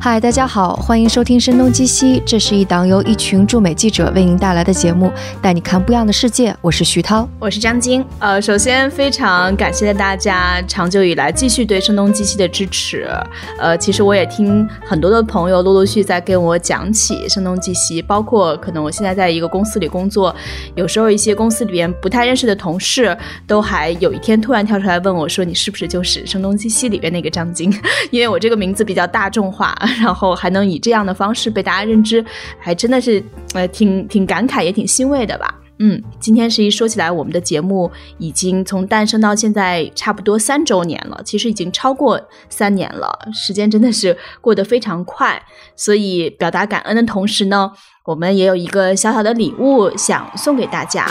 嗨，大家好，欢迎收听《声东击西》，这是一档由一群驻美记者为您带来的节目，带你看不一样的世界。我是徐涛，我是张晶。呃，首先非常感谢大家长久以来继续对《声东击西》的支持。呃，其实我也听很多的朋友陆陆续续在跟我讲起《声东击西》，包括可能我现在在一个公司里工作，有时候一些公司里边不太认识的同事，都还有一天突然跳出来问我说：“你是不是就是《声东击西》里边那个张晶？”因为我这个名字比较大众化。然后还能以这样的方式被大家认知，还真的是呃挺挺感慨也挺欣慰的吧。嗯，今天是一说起来，我们的节目已经从诞生到现在差不多三周年了，其实已经超过三年了，时间真的是过得非常快。所以表达感恩的同时呢，我们也有一个小小的礼物想送给大家。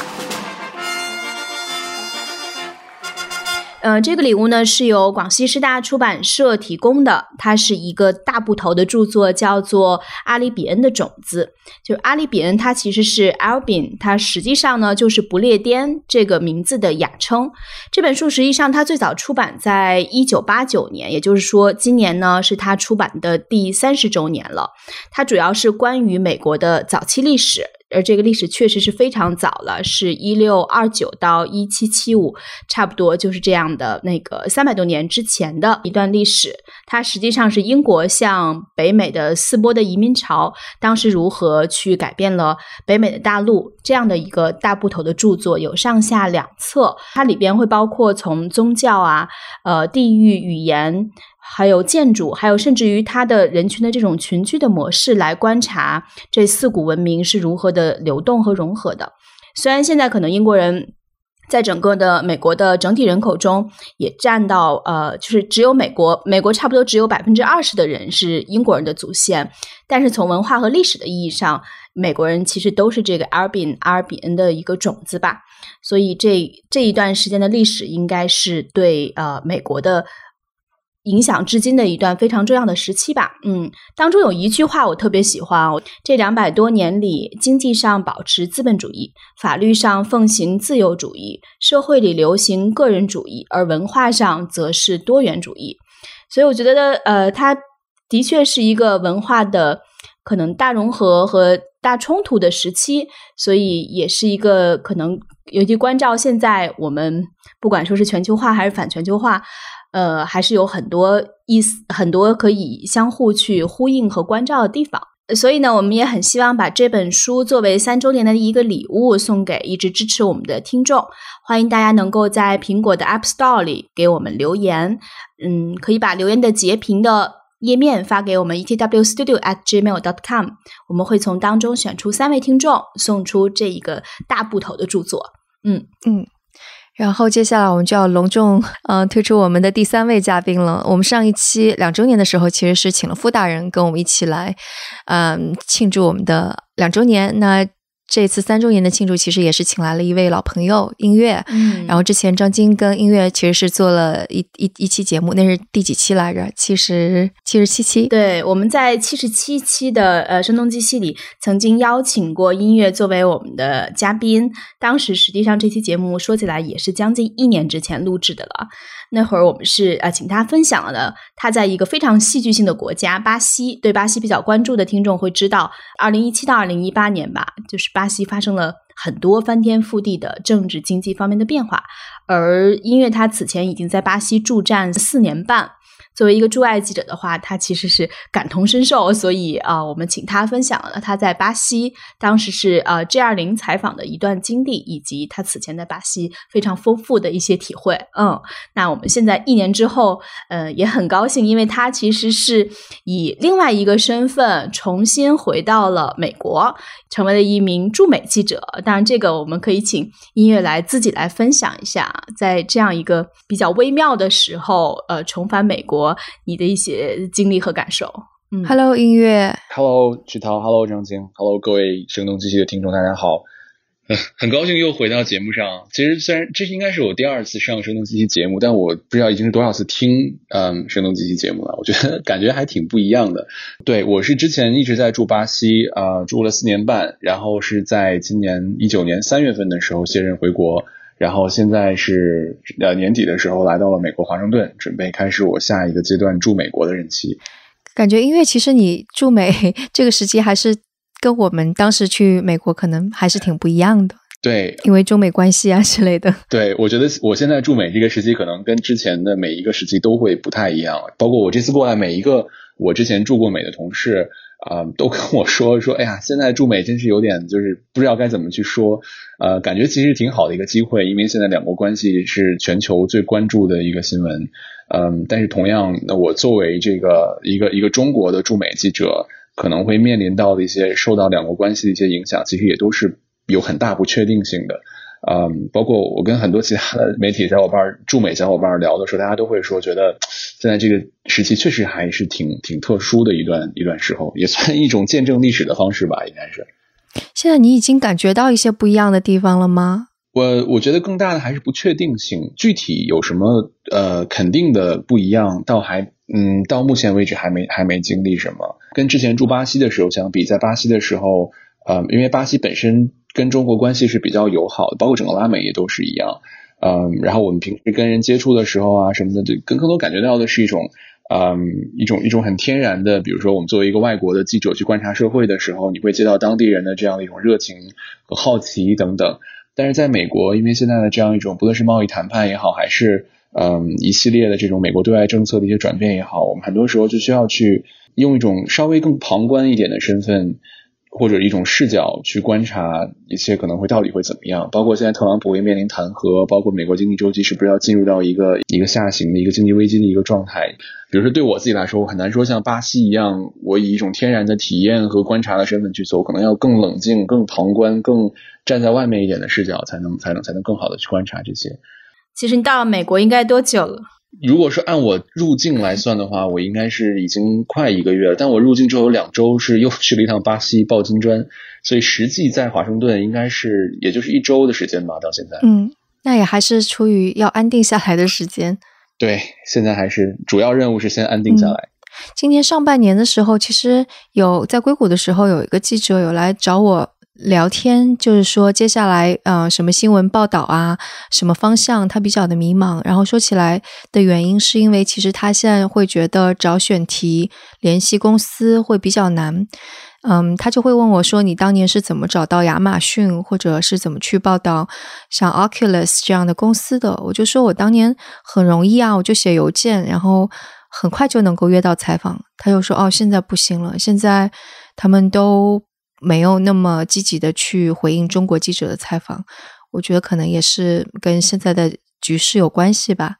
嗯，这个礼物呢是由广西师大出版社提供的，它是一个大部头的著作，叫做《阿里比恩的种子》。就阿里比恩，它其实是 Albin，它实际上呢就是不列颠这个名字的雅称。这本书实际上它最早出版在一九八九年，也就是说今年呢是它出版的第三十周年了。它主要是关于美国的早期历史。而这个历史确实是非常早了，是一六二九到一七七五，差不多就是这样的那个三百多年之前的一段历史。它实际上是英国向北美的四波的移民潮，当时如何去改变了北美的大陆这样的一个大部头的著作，有上下两册。它里边会包括从宗教啊、呃、地域、语言。还有建筑，还有甚至于它的人群的这种群居的模式来观察这四股文明是如何的流动和融合的。虽然现在可能英国人在整个的美国的整体人口中也占到呃，就是只有美国，美国差不多只有百分之二十的人是英国人的祖先，但是从文化和历史的意义上，美国人其实都是这个阿尔比阿尔比恩的一个种子吧。所以这这一段时间的历史应该是对呃美国的。影响至今的一段非常重要的时期吧。嗯，当中有一句话我特别喜欢哦。这两百多年里，经济上保持资本主义，法律上奉行自由主义，社会里流行个人主义，而文化上则是多元主义。所以我觉得，呃，它的确是一个文化的可能大融合和大冲突的时期，所以也是一个可能，尤其关照现在我们不管说是全球化还是反全球化。呃，还是有很多意思，很多可以相互去呼应和关照的地方。所以呢，我们也很希望把这本书作为三周年的一个礼物送给一直支持我们的听众。欢迎大家能够在苹果的 App Store 里给我们留言，嗯，可以把留言的截屏的页面发给我们 etw studio at gmail dot com，我们会从当中选出三位听众，送出这一个大部头的著作。嗯嗯。然后接下来我们就要隆重呃推出我们的第三位嘉宾了。我们上一期两周年的时候，其实是请了傅大人跟我们一起来，嗯庆祝我们的两周年。那这次三周年的庆祝，其实也是请来了一位老朋友音乐。嗯，然后之前张晶跟音乐其实是做了一一一期节目，那是第几期来着？七十七十七期。对，我们在七十七期的呃《声东击西》里曾经邀请过音乐作为我们的嘉宾。当时实际上这期节目说起来也是将近一年之前录制的了。那会儿我们是呃请他分享了他在一个非常戏剧性的国家巴西，对巴西比较关注的听众会知道，二零一七到二零一八年吧，就是巴西发生了很多翻天覆地的政治经济方面的变化，而音乐他此前已经在巴西驻站四年半。作为一个驻外记者的话，他其实是感同身受，所以啊，我们请他分享了他在巴西当时是呃 G 二零采访的一段经历，以及他此前在巴西非常丰富的一些体会。嗯，那我们现在一年之后，呃，也很高兴，因为他其实是以另外一个身份重新回到了美国，成为了一名驻美记者。当然，这个我们可以请音乐来自己来分享一下，在这样一个比较微妙的时候，呃，重返美国。你的一些经历和感受。嗯，Hello 音乐，Hello 曲涛，Hello 张晶，Hello 各位声东击西的听众，大家好。很高兴又回到节目上。其实虽然这应该是我第二次上声东击西节目，但我不知道已经是多少次听嗯声东击西节目了。我觉得 感觉还挺不一样的。对我是之前一直在住巴西啊，住了四年半，然后是在今年一九年三月份的时候卸任回国。然后现在是呃年底的时候来到了美国华盛顿，准备开始我下一个阶段驻美国的任期。感觉因为其实你驻美这个时期还是跟我们当时去美国可能还是挺不一样的。对，因为中美关系啊之类的。对，我觉得我现在驻美这个时期可能跟之前的每一个时期都会不太一样。包括我这次过来，每一个我之前驻过美的同事啊，都跟我说说，哎呀，现在驻美真是有点就是不知道该怎么去说。呃，感觉其实挺好的一个机会，因为现在两国关系是全球最关注的一个新闻。嗯，但是同样，那我作为这个一个一个中国的驻美记者，可能会面临到的一些受到两国关系的一些影响，其实也都是。有很大不确定性的，嗯，包括我跟很多其他的媒体小伙伴、驻美小伙伴聊的时候，大家都会说，觉得现在这个时期确实还是挺挺特殊的一段一段时候，也算一种见证历史的方式吧，应该是。现在你已经感觉到一些不一样的地方了吗？我我觉得更大的还是不确定性，具体有什么呃肯定的不一样，倒还嗯到目前为止还没还没经历什么。跟之前住巴西的时候相比，在巴西的时候，呃，因为巴西本身。跟中国关系是比较友好的，包括整个拉美也都是一样。嗯，然后我们平时跟人接触的时候啊什么的，就更更多感觉到的是一种，嗯，一种一种很天然的，比如说我们作为一个外国的记者去观察社会的时候，你会接到当地人的这样的一种热情和好奇等等。但是在美国，因为现在的这样一种，不论是贸易谈判也好，还是嗯一系列的这种美国对外政策的一些转变也好，我们很多时候就需要去用一种稍微更旁观一点的身份。或者一种视角去观察一切可能会到底会怎么样，包括现在特朗普会面临弹劾，包括美国经济周期是不是要进入到一个一个下行的一个经济危机的一个状态。比如说对我自己来说，我很难说像巴西一样，我以一种天然的体验和观察的身份去走，可能要更冷静、更旁观、更站在外面一点的视角，才能才能才能更好的去观察这些。其实你到了美国应该多久了？如果是按我入境来算的话，我应该是已经快一个月了。但我入境之后有两周是又去了一趟巴西报金砖，所以实际在华盛顿应该是也就是一周的时间吧。到现在，嗯，那也还是出于要安定下来的时间。对，现在还是主要任务是先安定下来。今年上半年的时候，其实有在硅谷的时候，有一个记者有来找我。聊天就是说，接下来呃，什么新闻报道啊，什么方向，他比较的迷茫。然后说起来的原因，是因为其实他现在会觉得找选题、联系公司会比较难。嗯，他就会问我说：“你当年是怎么找到亚马逊，或者是怎么去报道像 Oculus 这样的公司的？”我就说我当年很容易啊，我就写邮件，然后很快就能够约到采访。他又说：“哦，现在不行了，现在他们都。”没有那么积极的去回应中国记者的采访，我觉得可能也是跟现在的局势有关系吧。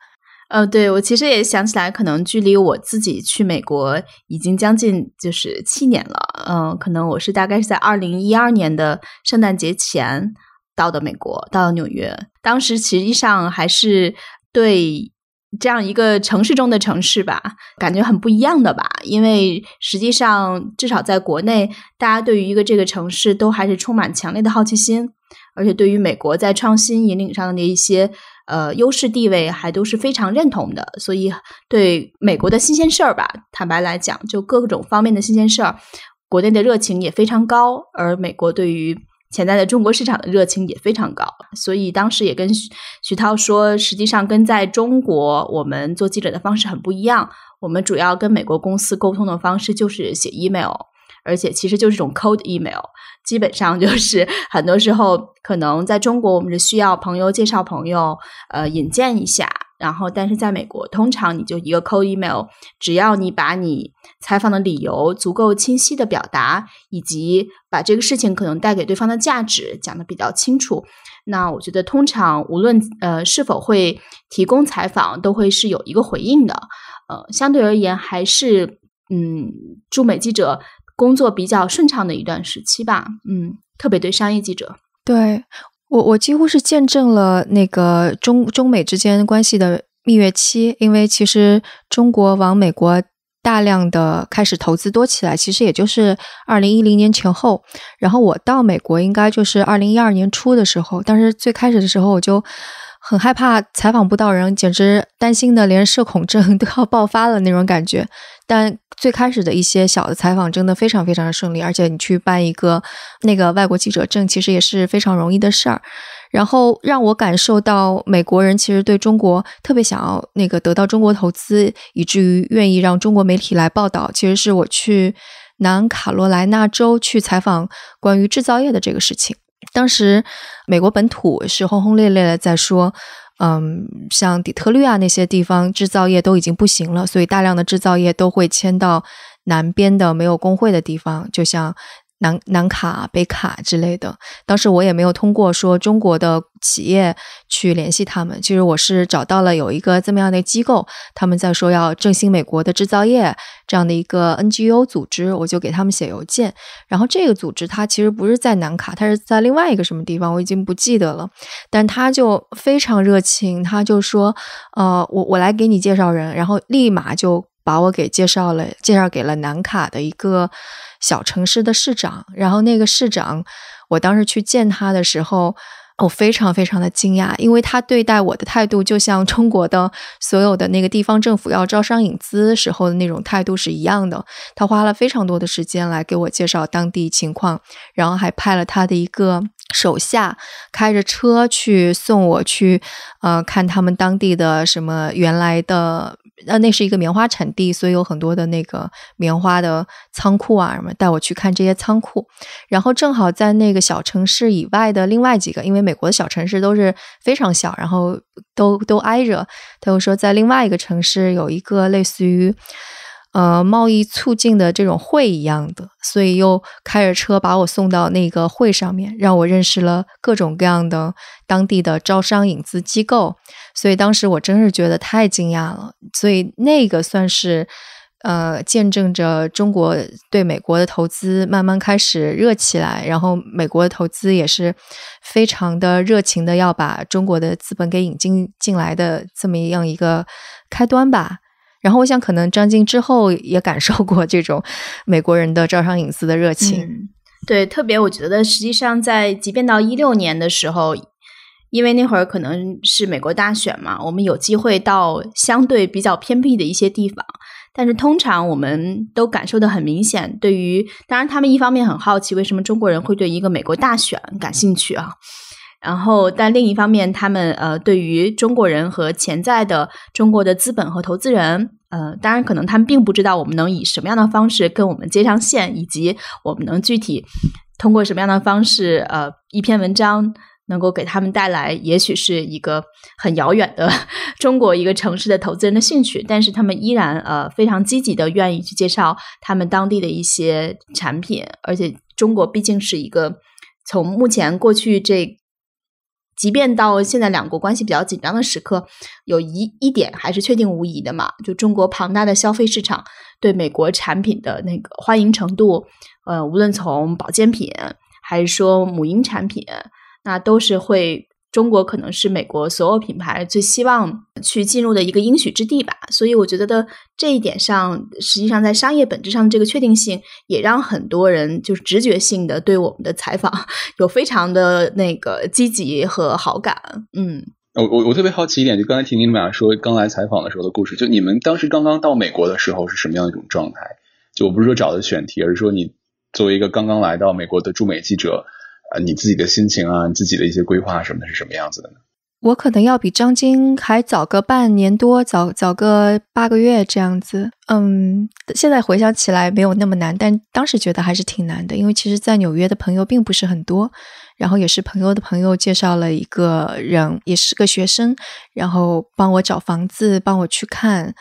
呃，对我其实也想起来，可能距离我自己去美国已经将近就是七年了。嗯，可能我是大概是在二零一二年的圣诞节前到的美国，到了纽约。当时实际上还是对。这样一个城市中的城市吧，感觉很不一样的吧。因为实际上，至少在国内，大家对于一个这个城市都还是充满强烈的好奇心，而且对于美国在创新引领上的那一些呃优势地位，还都是非常认同的。所以，对美国的新鲜事儿吧，坦白来讲，就各种方面的新鲜事儿，国内的热情也非常高，而美国对于。潜在的中国市场的热情也非常高，所以当时也跟徐徐涛说，实际上跟在中国我们做记者的方式很不一样。我们主要跟美国公司沟通的方式就是写 email，而且其实就是一种 cold email，基本上就是 很多时候可能在中国我们是需要朋友介绍朋友，呃，引荐一下。然后，但是在美国，通常你就一个 cold email，只要你把你采访的理由足够清晰的表达，以及把这个事情可能带给对方的价值讲的比较清楚，那我觉得通常无论呃是否会提供采访，都会是有一个回应的。呃，相对而言，还是嗯驻美记者工作比较顺畅的一段时期吧。嗯，特别对商业记者，对。我我几乎是见证了那个中中美之间关系的蜜月期，因为其实中国往美国大量的开始投资多起来，其实也就是二零一零年前后。然后我到美国应该就是二零一二年初的时候，但是最开始的时候我就很害怕采访不到人，简直担心的连社恐症都要爆发了那种感觉。但最开始的一些小的采访真的非常非常的顺利，而且你去办一个那个外国记者证，其实也是非常容易的事儿。然后让我感受到美国人其实对中国特别想要那个得到中国投资，以至于愿意让中国媒体来报道。其实是我去南卡罗来纳州去采访关于制造业的这个事情。当时美国本土是轰轰烈烈的在说，嗯，像底特律啊那些地方制造业都已经不行了，所以大量的制造业都会迁到南边的没有工会的地方，就像。南南卡、北卡之类的，当时我也没有通过说中国的企业去联系他们。其实我是找到了有一个这么样的机构，他们在说要振兴美国的制造业这样的一个 NGO 组织，我就给他们写邮件。然后这个组织它其实不是在南卡，它是在另外一个什么地方，我已经不记得了。但他就非常热情，他就说：“呃，我我来给你介绍人。”然后立马就把我给介绍了，介绍给了南卡的一个。小城市的市长，然后那个市长，我当时去见他的时候，我非常非常的惊讶，因为他对待我的态度就像中国的所有的那个地方政府要招商引资时候的那种态度是一样的。他花了非常多的时间来给我介绍当地情况，然后还派了他的一个手下开着车去送我去，呃，看他们当地的什么原来的。呃，那是一个棉花产地，所以有很多的那个棉花的仓库啊什么，带我去看这些仓库。然后正好在那个小城市以外的另外几个，因为美国的小城市都是非常小，然后都都挨着。他又说，在另外一个城市有一个类似于。呃，贸易促进的这种会一样的，所以又开着车把我送到那个会上面，让我认识了各种各样的当地的招商引资机构。所以当时我真是觉得太惊讶了。所以那个算是呃，见证着中国对美国的投资慢慢开始热起来，然后美国的投资也是非常的热情的要把中国的资本给引进进来的这么样一个开端吧。然后我想，可能张晶之后也感受过这种美国人的招商引资的热情。对，特别我觉得，实际上在即便到一六年的时候，因为那会儿可能是美国大选嘛，我们有机会到相对比较偏僻的一些地方，但是通常我们都感受的很明显。对于，当然他们一方面很好奇，为什么中国人会对一个美国大选感兴趣啊？然后，但另一方面，他们呃，对于中国人和潜在的中国的资本和投资人，呃，当然可能他们并不知道我们能以什么样的方式跟我们接上线，以及我们能具体通过什么样的方式，呃，一篇文章能够给他们带来，也许是一个很遥远的 中国一个城市的投资人的兴趣，但是他们依然呃非常积极的愿意去介绍他们当地的一些产品，而且中国毕竟是一个从目前过去这。即便到现在两国关系比较紧张的时刻，有一一点还是确定无疑的嘛，就中国庞大的消费市场对美国产品的那个欢迎程度，呃，无论从保健品还是说母婴产品，那都是会。中国可能是美国所有品牌最希望去进入的一个应许之地吧，所以我觉得的这一点上，实际上在商业本质上的这个确定性，也让很多人就是直觉性的对我们的采访 有非常的那个积极和好感。嗯，我我我特别好奇一点，就刚才听你们俩说刚来采访的时候的故事，就你们当时刚刚到美国的时候是什么样一种状态？就我不是说找的选题，而是说你作为一个刚刚来到美国的驻美记者。啊，你自己的心情啊，你自己的一些规划什么的，是什么样子的呢？我可能要比张晶还早个半年多，早早个八个月这样子。嗯，现在回想起来没有那么难，但当时觉得还是挺难的，因为其实，在纽约的朋友并不是很多，然后也是朋友的朋友介绍了一个人，也是个学生，然后帮我找房子，帮我去看。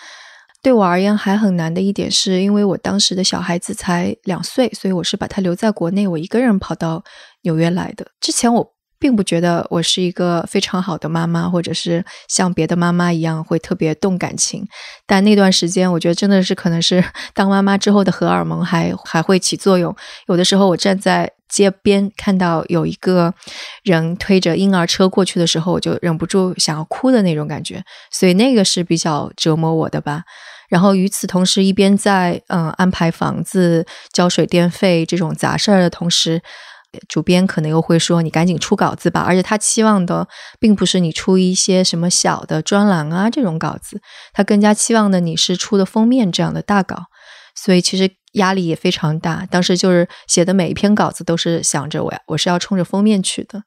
对我而言还很难的一点，是因为我当时的小孩子才两岁，所以我是把他留在国内，我一个人跑到纽约来的。之前我并不觉得我是一个非常好的妈妈，或者是像别的妈妈一样会特别动感情。但那段时间，我觉得真的是可能是 当妈妈之后的荷尔蒙还还会起作用。有的时候我站在街边看到有一个人推着婴儿车过去的时候，我就忍不住想要哭的那种感觉。所以那个是比较折磨我的吧。然后与此同时，一边在嗯安排房子、交水电费这种杂事儿的同时，主编可能又会说：“你赶紧出稿子吧。”而且他期望的并不是你出一些什么小的专栏啊这种稿子，他更加期望的你是出的封面这样的大稿。所以其实压力也非常大。当时就是写的每一篇稿子都是想着我我是要冲着封面去的。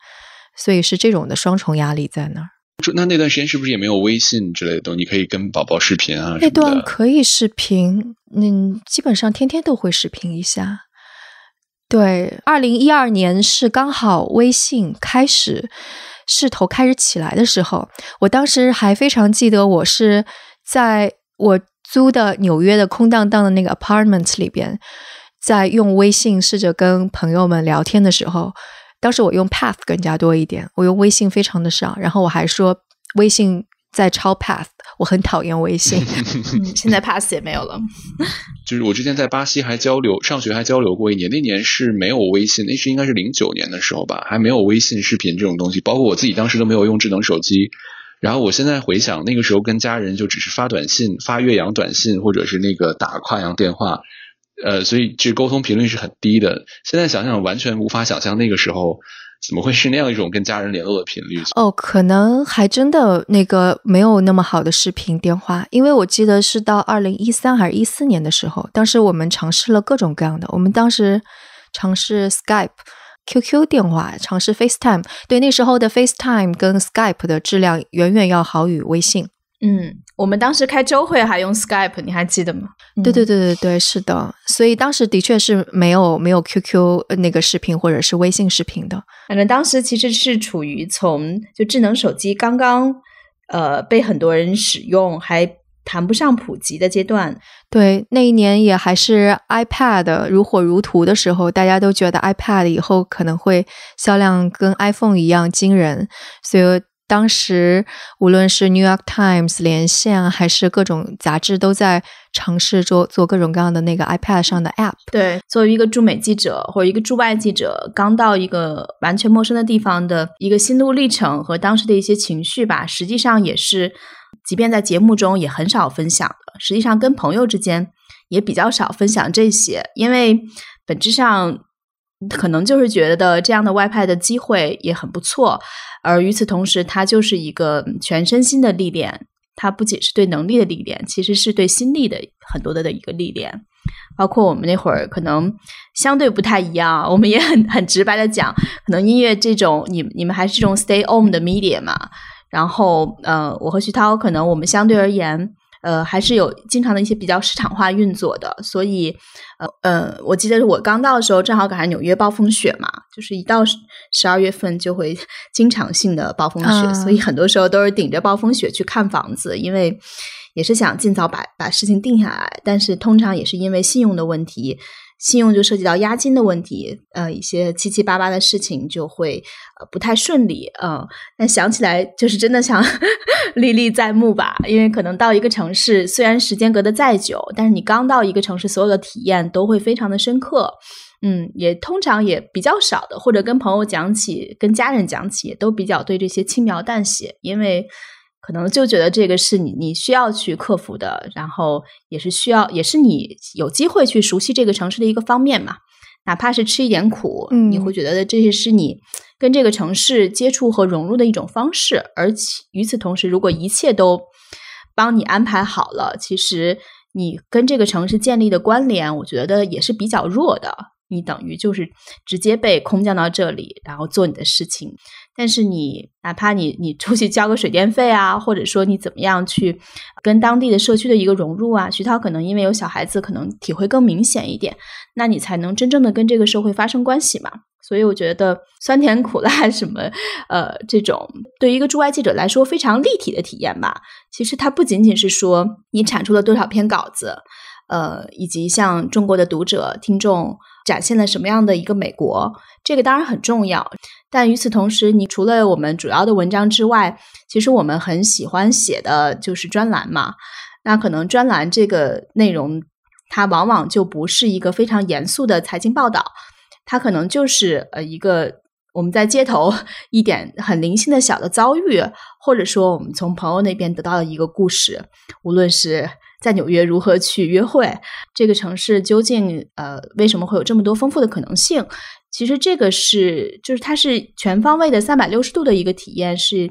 所以是这种的双重压力在那儿。那那段时间是不是也没有微信之类的东西？你可以跟宝宝视频啊？那段可以视频，嗯，基本上天天都会视频一下。对，二零一二年是刚好微信开始势头开始起来的时候，我当时还非常记得，我是在我租的纽约的空荡荡的那个 apartment 里边，在用微信试着跟朋友们聊天的时候。当时我用 Path 更加多一点，我用微信非常的少。然后我还说微信在抄 Path，我很讨厌微信。现在 Path 也没有了。就是我之前在巴西还交流，上学还交流过一年，那年是没有微信，那是应该是零九年的时候吧，还没有微信视频这种东西。包括我自己当时都没有用智能手机。然后我现在回想，那个时候跟家人就只是发短信、发岳阳短信，或者是那个打跨洋电话。呃，所以这沟通频率是很低的。现在想想，完全无法想象那个时候怎么会是那样一种跟家人联络的频率。哦，可能还真的那个没有那么好的视频电话，因为我记得是到二零一三还是一四年的时候，当时我们尝试了各种各样的。我们当时尝试 Skype、QQ 电话，尝试 FaceTime。对，那时候的 FaceTime 跟 Skype 的质量远远要好于微信。嗯，我们当时开周会还用 Skype，你还记得吗？对对对对对，是的。所以当时的确是没有没有 QQ 那个视频或者是微信视频的。反正当时其实是处于从就智能手机刚刚呃被很多人使用，还谈不上普及的阶段。对，那一年也还是 iPad 如火如荼的时候，大家都觉得 iPad 以后可能会销量跟 iPhone 一样惊人，所以。当时无论是 New York Times 连线还是各种杂志，都在尝试做做各种各样的那个 iPad 上的 App。对，作为一个驻美记者或者一个驻外记者，刚到一个完全陌生的地方的一个心路历程和当时的一些情绪吧，实际上也是，即便在节目中也很少分享的。实际上跟朋友之间也比较少分享这些，因为本质上可能就是觉得这样的外派的机会也很不错。而与此同时，它就是一个全身心的历练。它不仅是对能力的历练，其实是对心力的很多的的一个历练。包括我们那会儿可能相对不太一样，我们也很很直白的讲，可能音乐这种，你你们还是这种 stay on 的 media 嘛。然后，呃，我和徐涛可能我们相对而言。呃，还是有经常的一些比较市场化运作的，所以，呃呃，我记得我刚到的时候，正好赶上纽约暴风雪嘛，就是一到十二月份就会 经常性的暴风雪，所以很多时候都是顶着暴风雪去看房子，因为也是想尽早把把事情定下来，但是通常也是因为信用的问题。信用就涉及到押金的问题，呃，一些七七八八的事情就会呃不太顺利，嗯，但想起来就是真的想 历历在目吧，因为可能到一个城市，虽然时间隔得再久，但是你刚到一个城市，所有的体验都会非常的深刻，嗯，也通常也比较少的，或者跟朋友讲起，跟家人讲起，都比较对这些轻描淡写，因为。可能就觉得这个是你你需要去克服的，然后也是需要，也是你有机会去熟悉这个城市的一个方面嘛。哪怕是吃一点苦，你会觉得这些是你跟这个城市接触和融入的一种方式。而且与此同时，如果一切都帮你安排好了，其实你跟这个城市建立的关联，我觉得也是比较弱的。你等于就是直接被空降到这里，然后做你的事情。但是你哪怕你你出去交个水电费啊，或者说你怎么样去跟当地的社区的一个融入啊，徐涛可能因为有小孩子，可能体会更明显一点，那你才能真正的跟这个社会发生关系嘛。所以我觉得酸甜苦辣什么，呃，这种对于一个驻外记者来说非常立体的体验吧。其实它不仅仅是说你产出了多少篇稿子，呃，以及向中国的读者听众。展现了什么样的一个美国？这个当然很重要，但与此同时，你除了我们主要的文章之外，其实我们很喜欢写的就是专栏嘛。那可能专栏这个内容，它往往就不是一个非常严肃的财经报道，它可能就是呃一个我们在街头 一点很零星的小的遭遇，或者说我们从朋友那边得到的一个故事，无论是。在纽约如何去约会？这个城市究竟呃为什么会有这么多丰富的可能性？其实这个是就是它是全方位的三百六十度的一个体验，是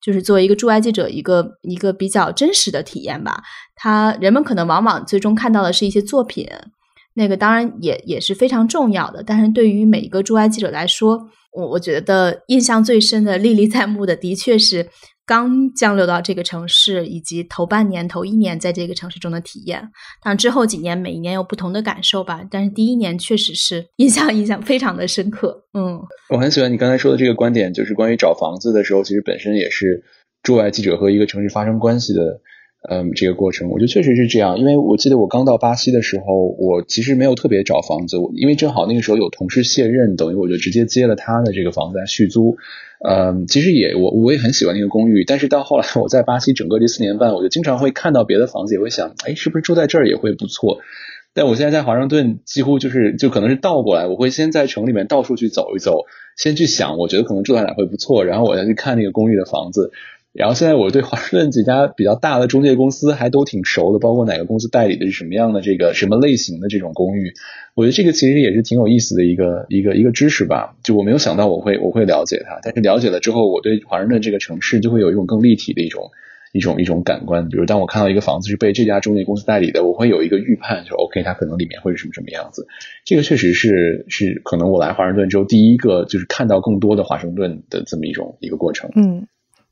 就是作为一个驻外记者一个一个比较真实的体验吧。他人们可能往往最终看到的是一些作品，那个当然也也是非常重要的。但是对于每一个驻外记者来说，我我觉得印象最深的、历历在目的，的确是。刚降落到这个城市，以及头半年、头一年在这个城市中的体验，但之后几年每一年有不同的感受吧。但是第一年确实是印象印象非常的深刻。嗯，我很喜欢你刚才说的这个观点，就是关于找房子的时候，其实本身也是驻外记者和一个城市发生关系的。嗯，这个过程我觉得确实是这样，因为我记得我刚到巴西的时候，我其实没有特别找房子，因为正好那个时候有同事卸任，等于我就直接接了他的这个房子来续租。嗯，其实也我我也很喜欢那个公寓，但是到后来我在巴西整个这四年半，我就经常会看到别的房子，也会想，哎，是不是住在这儿也会不错？但我现在在华盛顿，几乎就是就可能是倒过来，我会先在城里面到处去走一走，先去想，我觉得可能住在哪会不错，然后我再去看那个公寓的房子。然后现在我对华盛顿几家比较大的中介公司还都挺熟的，包括哪个公司代理的是什么样的这个什么类型的这种公寓，我觉得这个其实也是挺有意思的一个一个一个知识吧。就我没有想到我会我会了解它，但是了解了之后，我对华盛顿这个城市就会有一种更立体的一种一种一种感官。比如当我看到一个房子是被这家中介公司代理的，我会有一个预判，就 OK，它可能里面会是什么什么样子。这个确实是是可能我来华盛顿之后第一个就是看到更多的华盛顿的这么一种一个过程。嗯。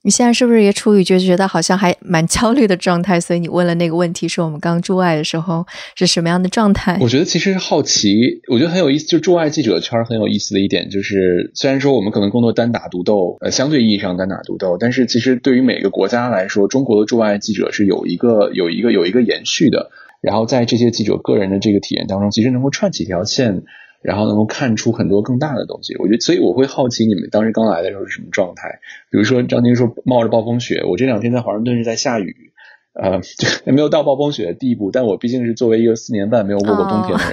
你现在是不是也处于就觉得好像还蛮焦虑的状态？所以你问了那个问题，说我们刚驻外的时候是什么样的状态？我觉得其实好奇，我觉得很有意思。就驻外记者圈很有意思的一点就是，虽然说我们可能更多单打独斗，呃，相对意义上单打独斗，但是其实对于每个国家来说，中国的驻外记者是有一个有一个有一个延续的。然后在这些记者个人的这个体验当中，其实能够串起条线。然后能够看出很多更大的东西，我觉得，所以我会好奇你们当时刚来的时候是什么状态。比如说张晶说冒着暴风雪，我这两天在华盛顿是在下雨，呃，就 没有到暴风雪的地步，但我毕竟是作为一个四年半没有过过冬天的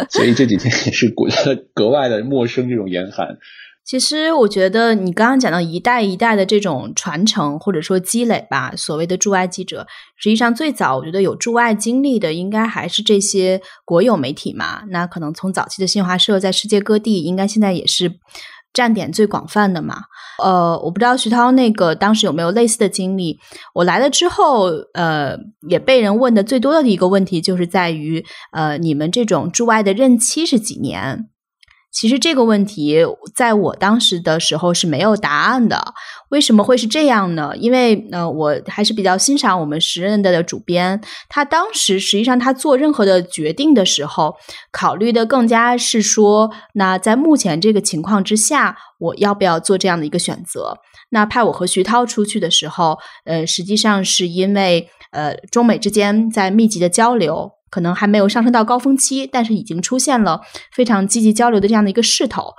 人，所以这几天也是觉得 格外的陌生这种严寒。其实我觉得你刚刚讲到一代一代的这种传承或者说积累吧，所谓的驻外记者，实际上最早我觉得有驻外经历的，应该还是这些国有媒体嘛。那可能从早期的新华社，在世界各地，应该现在也是站点最广泛的嘛。呃，我不知道徐涛那个当时有没有类似的经历。我来了之后，呃，也被人问的最多的一个问题，就是在于，呃，你们这种驻外的任期是几年？其实这个问题在我当时的时候是没有答案的。为什么会是这样呢？因为呃，我还是比较欣赏我们时任的主编，他当时实际上他做任何的决定的时候，考虑的更加是说，那在目前这个情况之下，我要不要做这样的一个选择？那派我和徐涛出去的时候，呃，实际上是因为呃，中美之间在密集的交流。可能还没有上升到高峰期，但是已经出现了非常积极交流的这样的一个势头。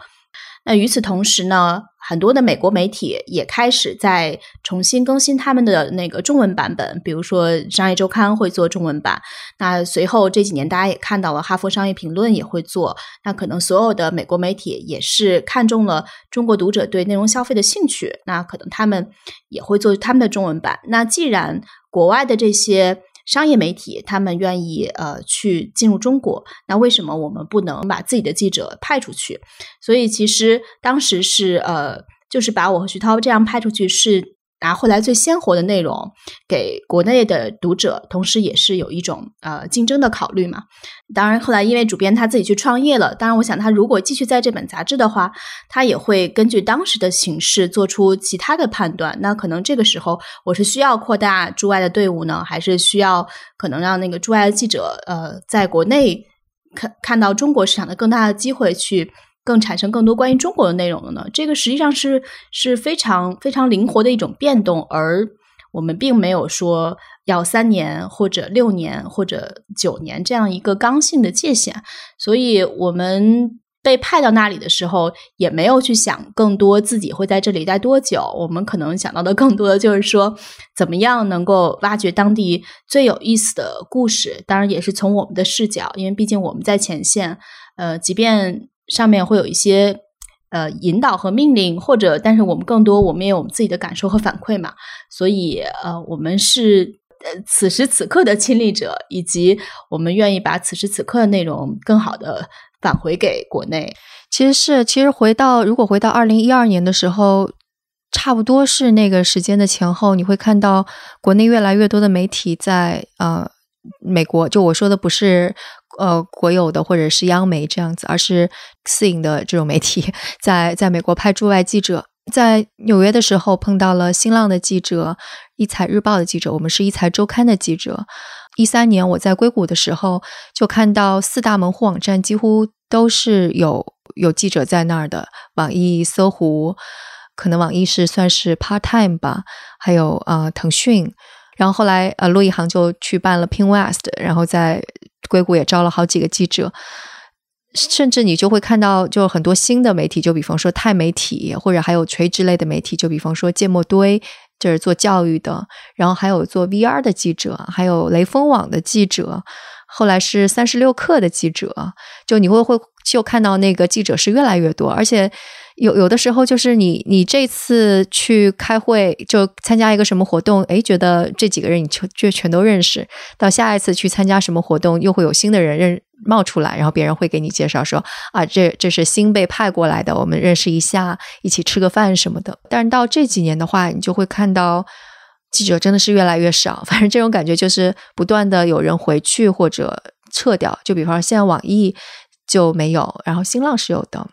那与此同时呢，很多的美国媒体也开始在重新更新他们的那个中文版本，比如说《商业周刊》会做中文版。那随后这几年大家也看到了，《哈佛商业评论》也会做。那可能所有的美国媒体也是看中了中国读者对内容消费的兴趣，那可能他们也会做他们的中文版。那既然国外的这些。商业媒体他们愿意呃去进入中国，那为什么我们不能把自己的记者派出去？所以其实当时是呃，就是把我和徐涛这样派出去是。拿回来最鲜活的内容给国内的读者，同时也是有一种呃竞争的考虑嘛。当然，后来因为主编他自己去创业了，当然我想他如果继续在这本杂志的话，他也会根据当时的形势做出其他的判断。那可能这个时候我是需要扩大驻外的队伍呢，还是需要可能让那个驻外的记者呃在国内看看到中国市场的更大的机会去。更产生更多关于中国的内容了呢？这个实际上是是非常非常灵活的一种变动，而我们并没有说要三年或者六年或者九年这样一个刚性的界限，所以我们被派到那里的时候，也没有去想更多自己会在这里待多久。我们可能想到的更多的就是说，怎么样能够挖掘当地最有意思的故事。当然，也是从我们的视角，因为毕竟我们在前线，呃，即便。上面会有一些呃引导和命令，或者但是我们更多我们也有我们自己的感受和反馈嘛，所以呃我们是呃此时此刻的亲历者，以及我们愿意把此时此刻的内容更好的返回给国内。其实是其实回到如果回到二零一二年的时候，差不多是那个时间的前后，你会看到国内越来越多的媒体在呃。美国就我说的不是呃国有的或者是央媒这样子，而是私营的这种媒体，在在美国派驻外记者。在纽约的时候碰到了新浪的记者、一财日报的记者，我们是一财周刊的记者。一三年我在硅谷的时候，就看到四大门户网站几乎都是有有记者在那儿的，网易、搜狐，可能网易是算是 part time 吧，还有啊腾讯。然后后来呃陆一航就去办了 Ping West，然后在硅谷也招了好几个记者。甚至你就会看到，就很多新的媒体，就比方说钛媒体，或者还有垂直类的媒体，就比方说芥末堆，就是做教育的，然后还有做 VR 的记者，还有雷锋网的记者，后来是三十六氪的记者，就你会会就看到那个记者是越来越多，而且。有有的时候就是你你这次去开会就参加一个什么活动，哎，觉得这几个人你就就全都认识。到下一次去参加什么活动，又会有新的人认冒出来，然后别人会给你介绍说啊，这这是新被派过来的，我们认识一下，一起吃个饭什么的。但是到这几年的话，你就会看到记者真的是越来越少。反正这种感觉就是不断的有人回去或者撤掉。就比方说现在网易就没有，然后新浪是有的。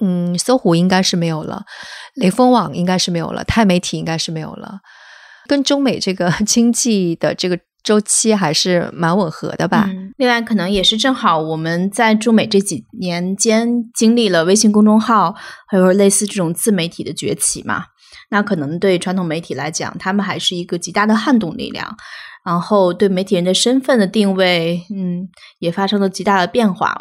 嗯，搜狐应该是没有了，雷锋网应该是没有了，钛媒体应该是没有了，跟中美这个 经济的这个周期还是蛮吻合的吧。另外，可能也是正好我们在中美这几年间经历了微信公众号还有类似这种自媒体的崛起嘛，那可能对传统媒体来讲，他们还是一个极大的撼动力量，然后对媒体人的身份的定位，嗯，也发生了极大的变化。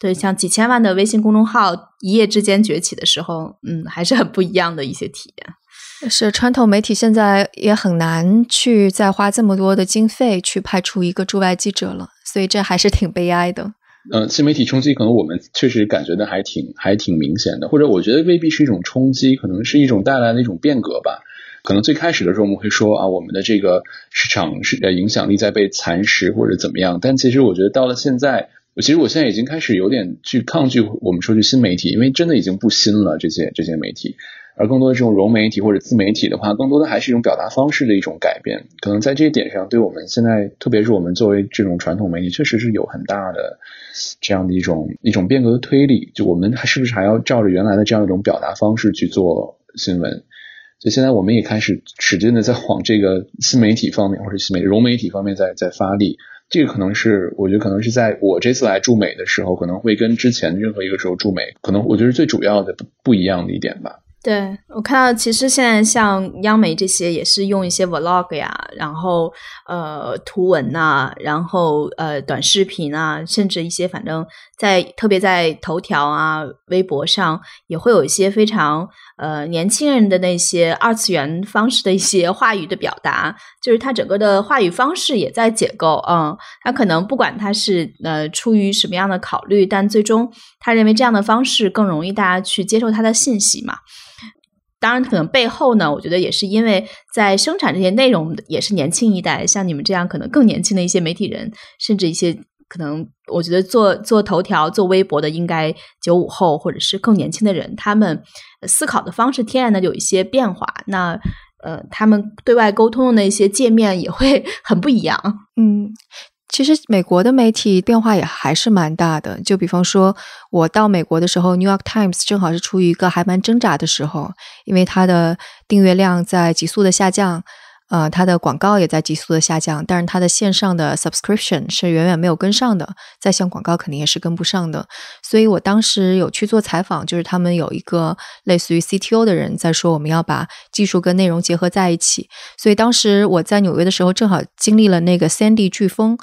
对，像几千万的微信公众号一夜之间崛起的时候，嗯，还是很不一样的一些体验。是传统媒体现在也很难去再花这么多的经费去派出一个驻外记者了，所以这还是挺悲哀的。嗯，新媒体冲击可能我们确实感觉的还挺还挺明显的，或者我觉得未必是一种冲击，可能是一种带来的一种变革吧。可能最开始的时候我们会说啊，我们的这个市场是呃影响力在被蚕食或者怎么样，但其实我觉得到了现在。其实我现在已经开始有点去抗拒我们说句新媒体，因为真的已经不新了这些这些媒体，而更多的这种融媒体或者自媒体的话，更多的还是一种表达方式的一种改变。可能在这一点上，对我们现在，特别是我们作为这种传统媒体，确实是有很大的这样的一种一种变革的推力。就我们还是不是还要照着原来的这样一种表达方式去做新闻？所以现在我们也开始使劲的在往这个新媒体方面或者新媒融媒体方面在在发力。这个可能是，我觉得可能是在我这次来驻美的时候，可能会跟之前任何一个时候驻美，可能我觉得最主要的不不一样的一点吧。对我看到，其实现在像央媒这些也是用一些 vlog 呀，然后呃图文呐，然后呃短视频啊，甚至一些反正在特别在头条啊、微博上也会有一些非常呃年轻人的那些二次元方式的一些话语的表达，就是他整个的话语方式也在解构。嗯，他可能不管他是呃出于什么样的考虑，但最终他认为这样的方式更容易大家去接受他的信息嘛。当然，可能背后呢，我觉得也是因为在生产这些内容也是年轻一代，像你们这样可能更年轻的一些媒体人，甚至一些可能我觉得做做头条、做微博的，应该九五后或者是更年轻的人，他们思考的方式天然的有一些变化。那呃，他们对外沟通的那些界面也会 很不一样。嗯。其实美国的媒体变化也还是蛮大的，就比方说，我到美国的时候，《New York Times》正好是处于一个还蛮挣扎的时候，因为它的订阅量在急速的下降。呃，它的广告也在急速的下降，但是它的线上的 subscription 是远远没有跟上的，在线广告肯定也是跟不上的。所以我当时有去做采访，就是他们有一个类似于 CTO 的人在说，我们要把技术跟内容结合在一起。所以当时我在纽约的时候，正好经历了那个 Sandy 飓风，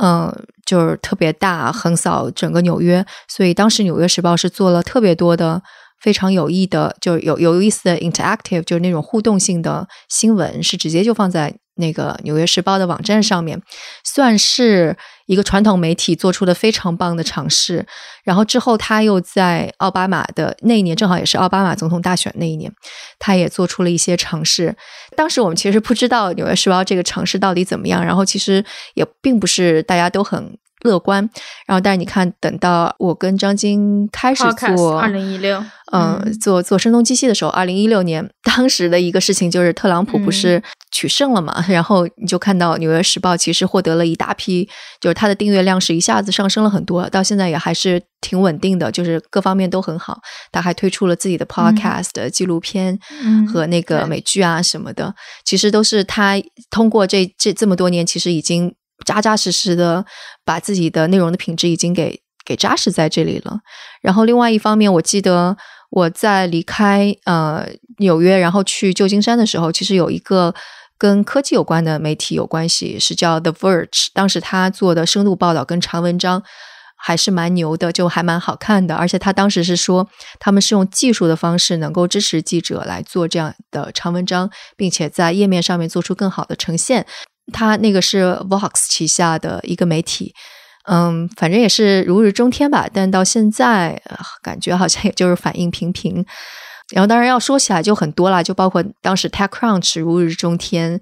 嗯，就是特别大，横扫整个纽约。所以当时《纽约时报》是做了特别多的。非常有意的，就有有意思的 interactive，就是那种互动性的新闻，是直接就放在那个《纽约时报》的网站上面，算是一个传统媒体做出的非常棒的尝试。然后之后，他又在奥巴马的那一年，正好也是奥巴马总统大选那一年，他也做出了一些尝试。当时我们其实不知道《纽约时报》这个尝试到底怎么样，然后其实也并不是大家都很。乐观。然后，但是你看，等到我跟张晶开始做二零一六，嗯，做做声东击西的时候，二零一六年，当时的一个事情就是特朗普不是取胜了嘛？然后你就看到《纽约时报》其实获得了一大批，就是它的订阅量是一下子上升了很多，到现在也还是挺稳定的，就是各方面都很好。他还推出了自己的 podcast 纪录片和那个美剧啊什么的，其实都是他通过这这这么多年，其实已经。扎扎实实的把自己的内容的品质已经给给扎实在这里了。然后另外一方面，我记得我在离开呃纽约，然后去旧金山的时候，其实有一个跟科技有关的媒体有关系，是叫 The Verge。当时他做的深度报道跟长文章还是蛮牛的，就还蛮好看的。而且他当时是说，他们是用技术的方式能够支持记者来做这样的长文章，并且在页面上面做出更好的呈现。他那个是 Vox 旗下的一个媒体，嗯，反正也是如日中天吧。但到现在，感觉好像也就是反应平平。然后，当然要说起来就很多啦，就包括当时 TechCrunch 如日中天。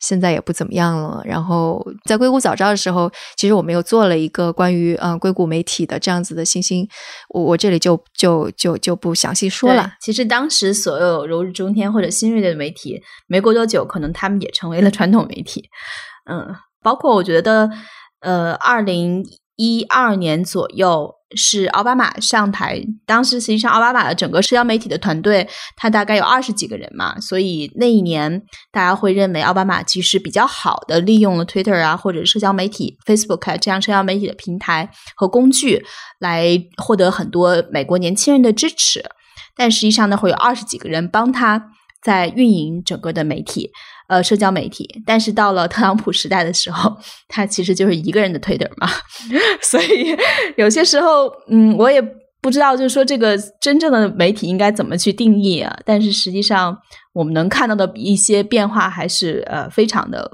现在也不怎么样了。然后在硅谷早招的时候，其实我们又做了一个关于嗯硅谷媒体的这样子的信息，我我这里就就就就不详细说了。其实当时所有如日中天或者新锐的媒体，没过多久，可能他们也成为了传统媒体。嗯，包括我觉得，呃，二零一二年左右。是奥巴马上台，当时实际上奥巴马的整个社交媒体的团队，他大概有二十几个人嘛，所以那一年大家会认为奥巴马其实比较好的利用了 Twitter 啊或者社交媒体 Facebook 啊这样社交媒体的平台和工具来获得很多美国年轻人的支持，但实际上呢会有二十几个人帮他在运营整个的媒体。呃，社交媒体，但是到了特朗普时代的时候，他其实就是一个人的 tater 嘛，所以有些时候，嗯，我也不知道，就是说这个真正的媒体应该怎么去定义啊？但是实际上，我们能看到的一些变化还是呃非常的、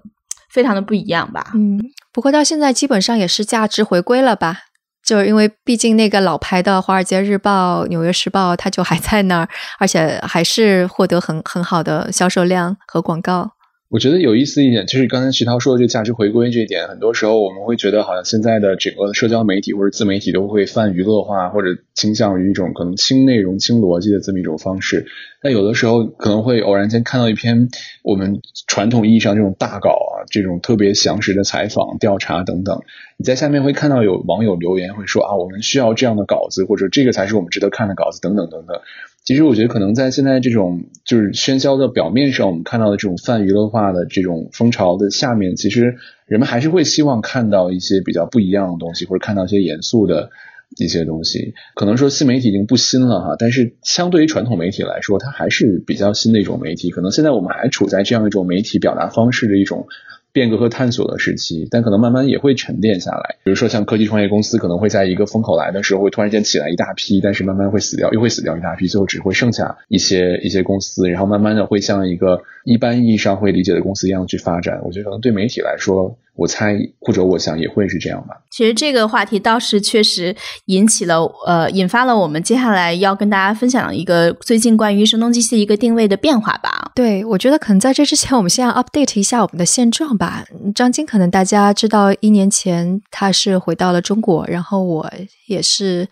非常的不一样吧。嗯，不过到现在基本上也是价值回归了吧？就是因为毕竟那个老牌的《华尔街日报》《纽约时报》它就还在那儿，而且还是获得很很好的销售量和广告。我觉得有意思一点，就是刚才徐涛说的这个价值回归这一点，很多时候我们会觉得好像现在的整个社交媒体或者自媒体都会泛娱乐化，或者倾向于一种可能轻内容、轻逻辑的这么一种方式。但有的时候可能会偶然间看到一篇我们传统意义上这种大稿啊，这种特别详实的采访、调查等等，你在下面会看到有网友留言会说啊，我们需要这样的稿子，或者这个才是我们值得看的稿子等等等等。其实我觉得，可能在现在这种就是喧嚣的表面上，我们看到的这种泛娱乐化的这种风潮的下面，其实人们还是会希望看到一些比较不一样的东西，或者看到一些严肃的一些东西。可能说新媒体已经不新了哈，但是相对于传统媒体来说，它还是比较新的一种媒体。可能现在我们还处在这样一种媒体表达方式的一种。变革和探索的时期，但可能慢慢也会沉淀下来。比如说，像科技创业公司，可能会在一个风口来的时候，会突然间起来一大批，但是慢慢会死掉，又会死掉一大批，最后只会剩下一些一些公司，然后慢慢的会像一个一般意义上会理解的公司一样去发展。我觉得可能对媒体来说。我猜或者我想也会是这样吧。其实这个话题倒是确实引起了呃，引发了我们接下来要跟大家分享的一个最近关于声东击西一个定位的变化吧。对，我觉得可能在这之前，我们先要 update 一下我们的现状吧。张晶可能大家知道，一年前他是回到了中国，然后我也是。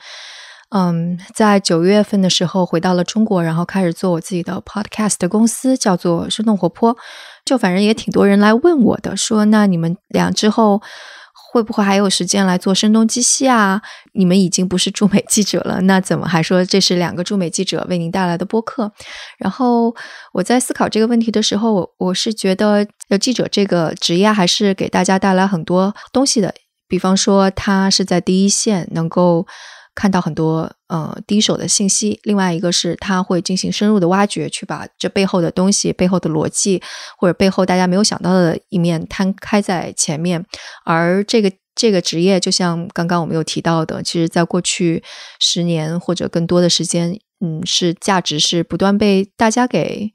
嗯，在九月份的时候回到了中国，然后开始做我自己的 podcast 的公司，叫做生动活泼。就反正也挺多人来问我的，说那你们俩之后会不会还有时间来做声东击西啊？你们已经不是驻美记者了，那怎么还说这是两个驻美记者为您带来的播客？然后我在思考这个问题的时候，我我是觉得记者这个职业还是给大家带来很多东西的，比方说他是在第一线能够。看到很多呃第一手的信息，另外一个是他会进行深入的挖掘，去把这背后的东西、背后的逻辑或者背后大家没有想到的一面摊开在前面。而这个这个职业，就像刚刚我们有提到的，其实在过去十年或者更多的时间，嗯，是价值是不断被大家给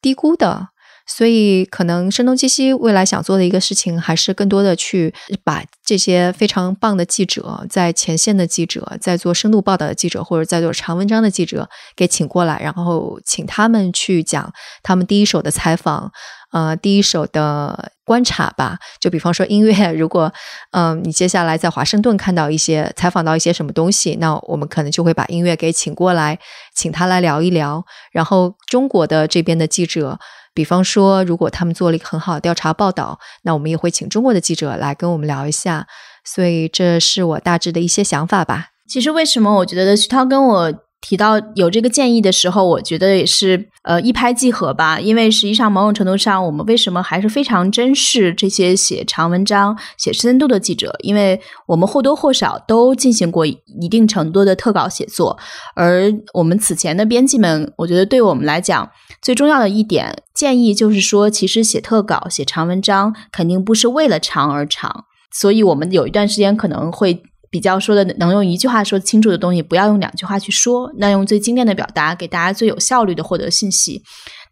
低估的。所以可能声东击西未来想做的一个事情，还是更多的去把这些非常棒的记者，在前线的记者，在做深度报道的记者，或者在做长文章的记者给请过来，然后请他们去讲他们第一手的采访。呃，第一手的观察吧，就比方说音乐，如果嗯，你接下来在华盛顿看到一些采访到一些什么东西，那我们可能就会把音乐给请过来，请他来聊一聊。然后中国的这边的记者，比方说如果他们做了一个很好的调查报道，那我们也会请中国的记者来跟我们聊一下。所以这是我大致的一些想法吧。其实为什么我觉得徐涛跟我。提到有这个建议的时候，我觉得也是呃一拍即合吧。因为实际上某种程度上，我们为什么还是非常珍视这些写长文章、写深度的记者？因为我们或多或少都进行过一定程度的特稿写作。而我们此前的编辑们，我觉得对我们来讲最重要的一点建议就是说，其实写特稿、写长文章肯定不是为了长而长。所以我们有一段时间可能会。比较说的能用一句话说清楚的东西，不要用两句话去说，那用最精炼的表达，给大家最有效率的获得信息。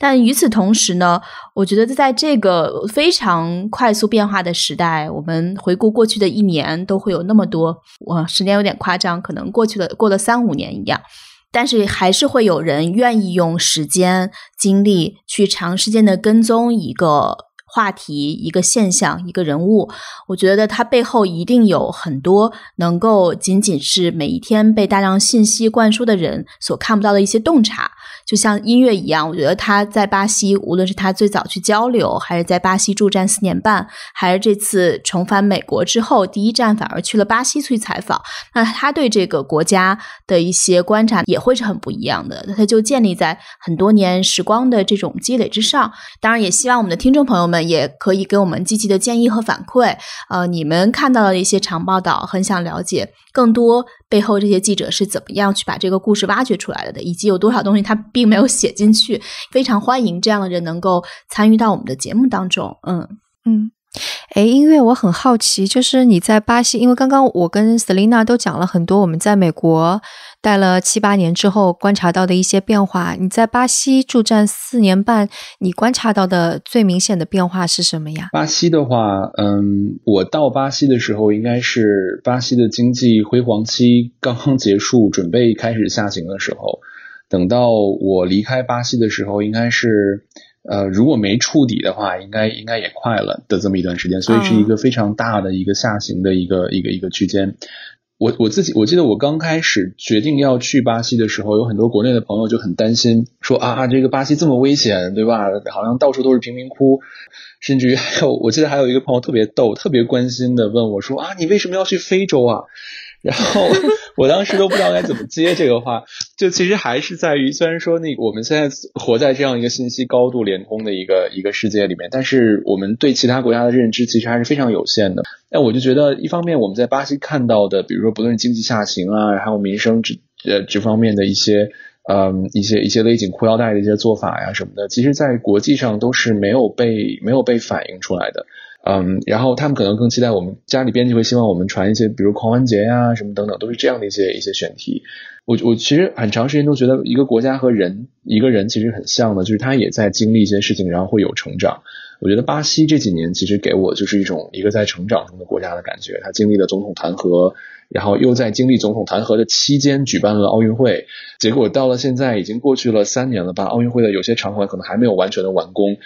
但与此同时呢，我觉得在这个非常快速变化的时代，我们回顾过去的一年，都会有那么多，我时间有点夸张，可能过去了过了三五年一样，但是还是会有人愿意用时间精力去长时间的跟踪一个。话题一个现象一个人物，我觉得他背后一定有很多能够仅仅是每一天被大量信息灌输的人所看不到的一些洞察。就像音乐一样，我觉得他在巴西，无论是他最早去交流，还是在巴西驻站四年半，还是这次重返美国之后第一站反而去了巴西去采访，那他对这个国家的一些观察也会是很不一样的。他就建立在很多年时光的这种积累之上。当然，也希望我们的听众朋友们也可以给我们积极的建议和反馈。呃，你们看到的一些长报道，很想了解更多。背后这些记者是怎么样去把这个故事挖掘出来的？以及有多少东西他并没有写进去？非常欢迎这样的人能够参与到我们的节目当中。嗯嗯。哎，音乐，我很好奇，就是你在巴西，因为刚刚我跟 Selina 都讲了很多我们在美国待了七八年之后观察到的一些变化。你在巴西驻站四年半，你观察到的最明显的变化是什么呀？巴西的话，嗯，我到巴西的时候，应该是巴西的经济辉煌期刚刚结束，准备开始下行的时候。等到我离开巴西的时候，应该是。呃，如果没触底的话，应该应该也快了的这么一段时间，所以是一个非常大的一个下行的一个一个一个区间。我我自己我记得我刚开始决定要去巴西的时候，有很多国内的朋友就很担心，说啊这个巴西这么危险，对吧？好像到处都是贫民窟，甚至于还有我记得还有一个朋友特别逗，特别关心的问我说啊你为什么要去非洲啊？然后我当时都不知道该怎么接这个话，就其实还是在于，虽然说那我们现在活在这样一个信息高度联通的一个一个世界里面，但是我们对其他国家的认知其实还是非常有限的。那我就觉得，一方面我们在巴西看到的，比如说不论是经济下行啊，还有民生这呃这方面的一些嗯一些一些勒紧裤腰带的一些做法呀什么的，其实在国际上都是没有被没有被反映出来的。嗯，然后他们可能更期待我们家里编辑会希望我们传一些，比如狂欢节呀什么等等，都是这样的一些一些选题。我我其实很长时间都觉得，一个国家和人一个人其实很像的，就是他也在经历一些事情，然后会有成长。我觉得巴西这几年其实给我就是一种一个在成长中的国家的感觉。他经历了总统弹劾，然后又在经历总统弹劾的期间举办了奥运会，结果到了现在已经过去了三年了吧？奥运会的有些场馆可能还没有完全的完工。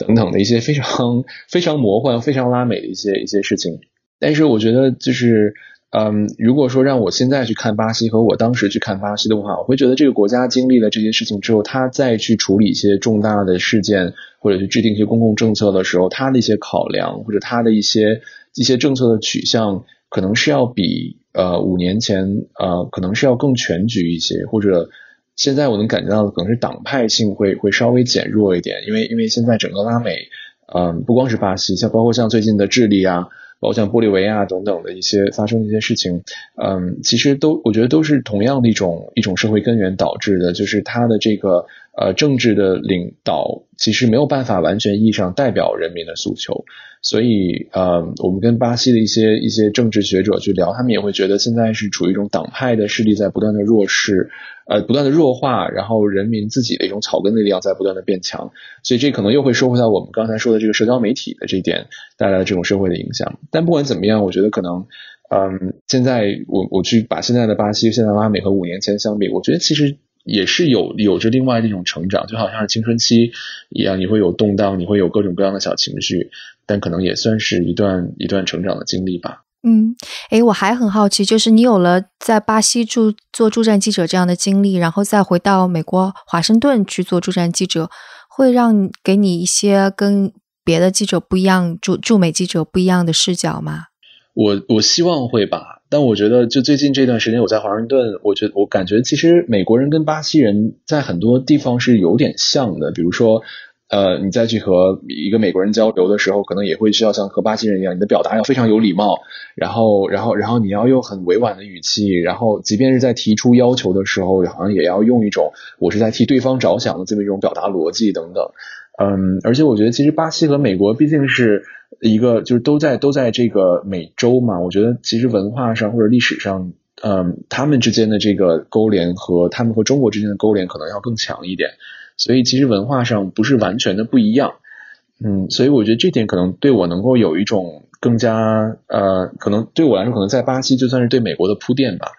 等等的一些非常非常魔幻、非常拉美的一些一些事情，但是我觉得就是，嗯，如果说让我现在去看巴西和我当时去看巴西的话，我会觉得这个国家经历了这些事情之后，他再去处理一些重大的事件或者去制定一些公共政策的时候，他的一些考量或者他的一些一些政策的取向，可能是要比呃五年前呃可能是要更全局一些，或者。现在我能感觉到的可能是党派性会会稍微减弱一点，因为因为现在整个拉美，嗯，不光是巴西，像包括像最近的智利啊，包括像玻利维亚等等的一些发生的一些事情，嗯，其实都我觉得都是同样的一种一种社会根源导致的，就是它的这个呃，政治的领导其实没有办法完全意义上代表人民的诉求，所以呃，我们跟巴西的一些一些政治学者去聊，他们也会觉得现在是处于一种党派的势力在不断的弱势，呃，不断的弱化，然后人民自己的一种草根的力量在不断的变强，所以这可能又会收回到我们刚才说的这个社交媒体的这一点带来的这种社会的影响。但不管怎么样，我觉得可能，嗯，现在我我去把现在的巴西、现在拉美和五年前相比，我觉得其实。也是有有着另外的一种成长，就好像是青春期一样，你会有动荡，你会有各种各样的小情绪，但可能也算是一段一段成长的经历吧。嗯，诶，我还很好奇，就是你有了在巴西驻做驻站记者这样的经历，然后再回到美国华盛顿去做驻站记者，会让给你一些跟别的记者不一样驻驻美记者不一样的视角吗？我我希望会吧。但我觉得，就最近这段时间，我在华盛顿，我觉得我感觉其实美国人跟巴西人在很多地方是有点像的。比如说，呃，你再去和一个美国人交流的时候，可能也会需要像和巴西人一样，你的表达要非常有礼貌，然后，然后，然后你要用很委婉的语气，然后即便是在提出要求的时候，好像也要用一种我是在替对方着想的这么一种表达逻辑等等。嗯，而且我觉得，其实巴西和美国毕竟是。一个就是都在都在这个美洲嘛，我觉得其实文化上或者历史上，嗯，他们之间的这个勾连和他们和中国之间的勾连可能要更强一点，所以其实文化上不是完全的不一样，嗯，所以我觉得这点可能对我能够有一种更加呃，可能对我来说，可能在巴西就算是对美国的铺垫吧，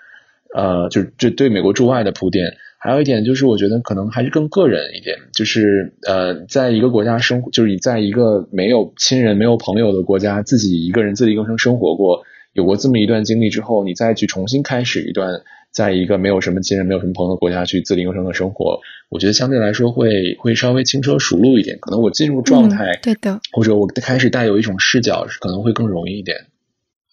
呃，就是这对美国驻外的铺垫。还有一点就是，我觉得可能还是更个人一点，就是呃，在一个国家生活，就是你在一个没有亲人、没有朋友的国家，自己一个人自力更生生活过，有过这么一段经历之后，你再去重新开始一段，在一个没有什么亲人、没有什么朋友的国家去自力更生的生活，我觉得相对来说会会稍微轻车熟路一点。可能我进入状态，对的，或者我开始带有一种视角，可能会更容易一点。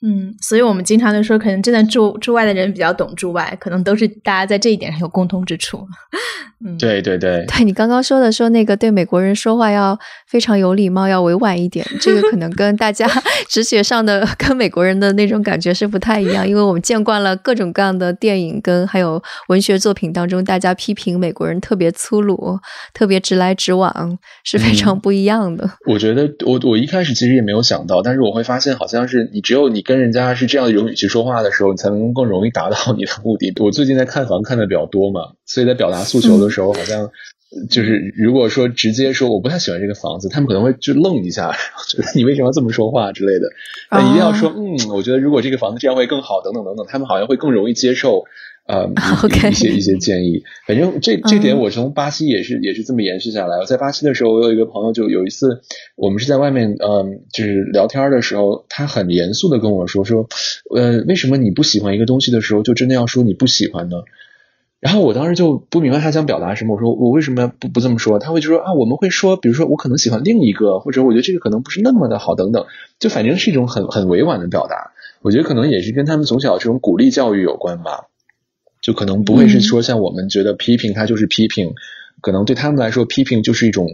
嗯，所以我们经常就说，可能真的驻驻外的人比较懂驻外，可能都是大家在这一点上有共通之处。嗯，对对对，对你刚刚说的说那个对美国人说话要非常有礼貌，要委婉一点，这个可能跟大家 直觉上的跟美国人的那种感觉是不太一样，因为我们见惯了各种各样的电影跟还有文学作品当中，大家批评美国人特别粗鲁、特别直来直往，是非常不一样的。我觉得我我一开始其实也没有想到，但是我会发现，好像是你只有你跟人家是这样一种语气说话的时候，你才能更容易达到你的目的。我最近在看房看的比较多嘛，所以在表达诉求的。时候好像就是，如果说直接说我不太喜欢这个房子，他们可能会就愣一下，觉得你为什么要这么说话之类的。但一定要说，嗯，我觉得如果这个房子这样会更好，等等等等，他们好像会更容易接受呃 一些一些建议。反正这这点我从巴西也是也是这么延续下来。我在巴西的时候，我有一个朋友，就有一次我们是在外面嗯就是聊天的时候，他很严肃的跟我说说，呃，为什么你不喜欢一个东西的时候，就真的要说你不喜欢呢？然后我当时就不明白他想表达什么。我说我为什么不不这么说？他会就说啊，我们会说，比如说我可能喜欢另一个，或者我觉得这个可能不是那么的好，等等。就反正是一种很很委婉的表达。我觉得可能也是跟他们从小这种鼓励教育有关吧。就可能不会是说像我们觉得批评他就是批评，可能对他们来说批评就是一种。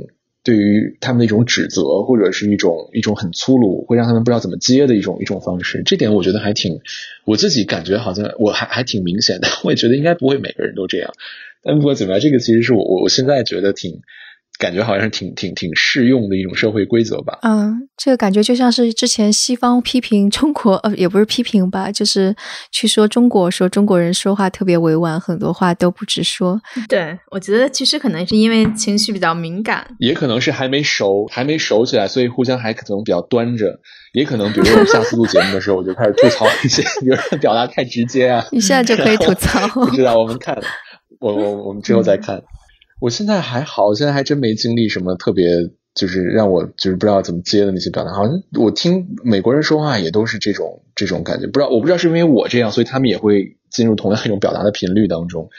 对于他们的一种指责，或者是一种一种很粗鲁，会让他们不知道怎么接的一种一种方式，这点我觉得还挺，我自己感觉好像我还还挺明显的，我也觉得应该不会每个人都这样，但不管怎么样，这个其实是我我现在觉得挺。感觉好像是挺挺挺适用的一种社会规则吧。嗯，这个感觉就像是之前西方批评中国，呃，也不是批评吧，就是去说中国，说中国人说话特别委婉，很多话都不直说。对，我觉得其实可能是因为情绪比较敏感，也可能是还没熟，还没熟起来，所以互相还可能比较端着。也可能，比如说我们下次录节目的时候，我就开始吐槽一些，有人表达太直接啊。你现在就可以吐槽。不知道，我们看，我我我们之后再看。我现在还好，我现在还真没经历什么特别，就是让我就是不知道怎么接的那些表达。好像我听美国人说话也都是这种这种感觉，不知道我不知道是因为我这样，所以他们也会进入同样一种表达的频率当中。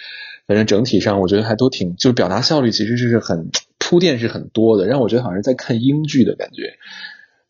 反正整体上我觉得还都挺，就是表达效率其实是很 铺垫是很多的，让我觉得好像在看英剧的感觉。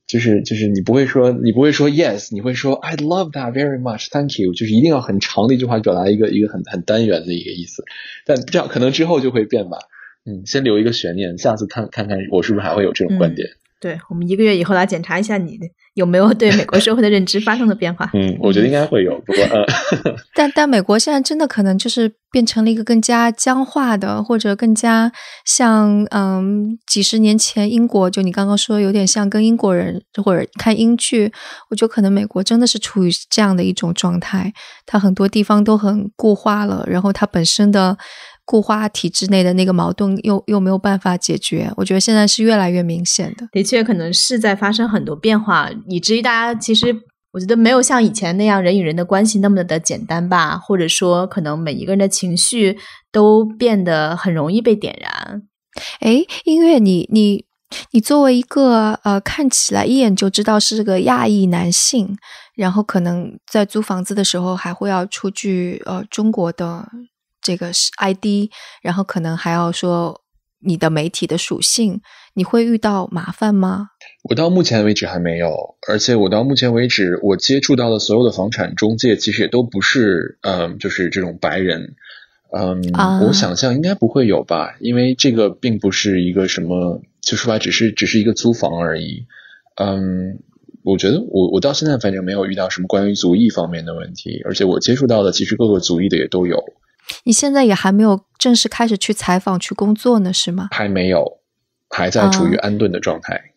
就是就是你不会说你不会说 yes，你会说 I'd love that very much，thank you，就是一定要很长的一句话表达一个一个很很单元的一个意思，但这样可能之后就会变吧，嗯，先留一个悬念，下次看看看我是不是还会有这种观点。对我们一个月以后来检查一下你的有没有对美国社会的认知发生了变化。嗯，我觉得应该会有，不过呃，但但美国现在真的可能就是变成了一个更加僵化的，或者更加像嗯几十年前英国，就你刚刚说有点像跟英国人或者看英剧，我觉得可能美国真的是处于这样的一种状态，它很多地方都很固化了，然后它本身的。固化体制内的那个矛盾又又没有办法解决，我觉得现在是越来越明显的。的确，可能是在发生很多变化，以至于大家其实我觉得没有像以前那样人与人的关系那么的简单吧，或者说可能每一个人的情绪都变得很容易被点燃。哎，音乐，你你你作为一个呃看起来一眼就知道是个亚裔男性，然后可能在租房子的时候还会要出具呃中国的。这个是 ID，然后可能还要说你的媒体的属性，你会遇到麻烦吗？我到目前为止还没有，而且我到目前为止我接触到的所有的房产中介，其实也都不是，嗯，就是这种白人，嗯，我想象应该不会有吧，因为这个并不是一个什么，就说白只是只是一个租房而已，嗯，我觉得我我到现在反正没有遇到什么关于族裔方面的问题，而且我接触到的其实各个族裔的也都有。你现在也还没有正式开始去采访、去工作呢，是吗？还没有，还在处于安顿的状态。